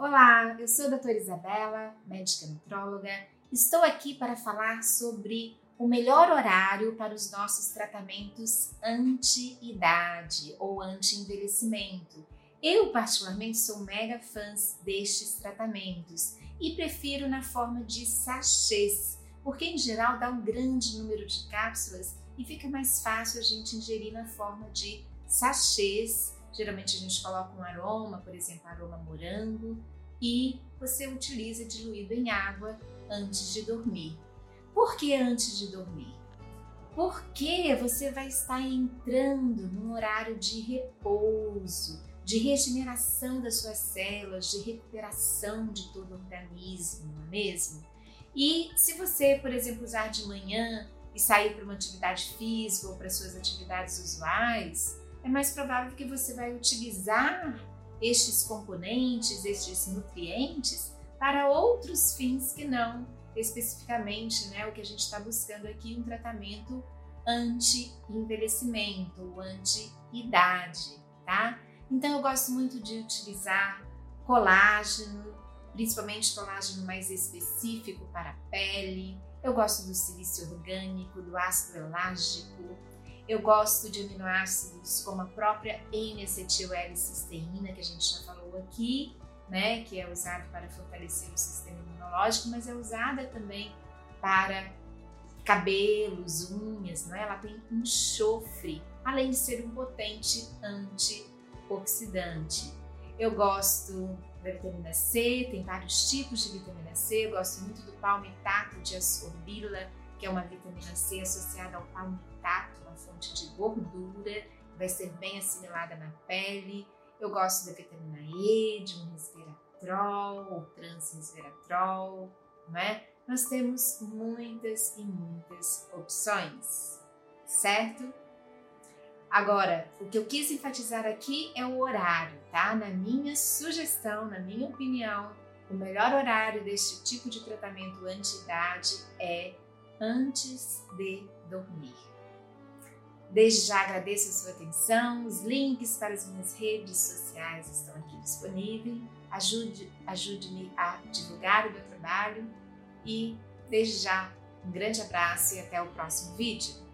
Olá, eu sou a doutora Isabela, médica nutróloga. Estou aqui para falar sobre o melhor horário para os nossos tratamentos anti-idade ou anti-envelhecimento. Eu, particularmente, sou mega fã destes tratamentos e prefiro na forma de sachês, porque em geral dá um grande número de cápsulas e fica mais fácil a gente ingerir na forma de sachês Geralmente a gente coloca um aroma, por exemplo, aroma morango, e você utiliza diluído em água antes de dormir. Por que antes de dormir? Porque você vai estar entrando num horário de repouso, de regeneração das suas células, de recuperação de todo o organismo, não é mesmo? E se você, por exemplo, usar de manhã e sair para uma atividade física ou para suas atividades usuais, é mais provável que você vai utilizar estes componentes, estes nutrientes para outros fins que não especificamente né, o que a gente está buscando aqui, um tratamento anti-envelhecimento, anti-idade, tá? Então eu gosto muito de utilizar colágeno, principalmente colágeno mais específico para a pele. Eu gosto do silício orgânico, do ácido elágico, eu gosto de aminoácidos como a própria N-acetil-L-cisteína, que a gente já falou aqui, né, que é usado para fortalecer o sistema imunológico, mas é usada também para cabelos, unhas, não é? Ela tem enxofre, além de ser um potente antioxidante. Eu gosto da vitamina C, tem vários tipos de vitamina C, eu gosto muito do palmitato de ascorbila, que é uma vitamina C associada ao palmitato, fonte de gordura, vai ser bem assimilada na pele. Eu gosto da vitamina E, de um resveratrol ou transresveratrol, não é? Nós temos muitas e muitas opções, certo? Agora, o que eu quis enfatizar aqui é o horário, tá? Na minha sugestão, na minha opinião, o melhor horário deste tipo de tratamento anti-idade é antes de dormir. Desde já agradeço a sua atenção, os links para as minhas redes sociais estão aqui disponíveis. Ajude, ajude-me a divulgar o meu trabalho e desde já um grande abraço e até o próximo vídeo.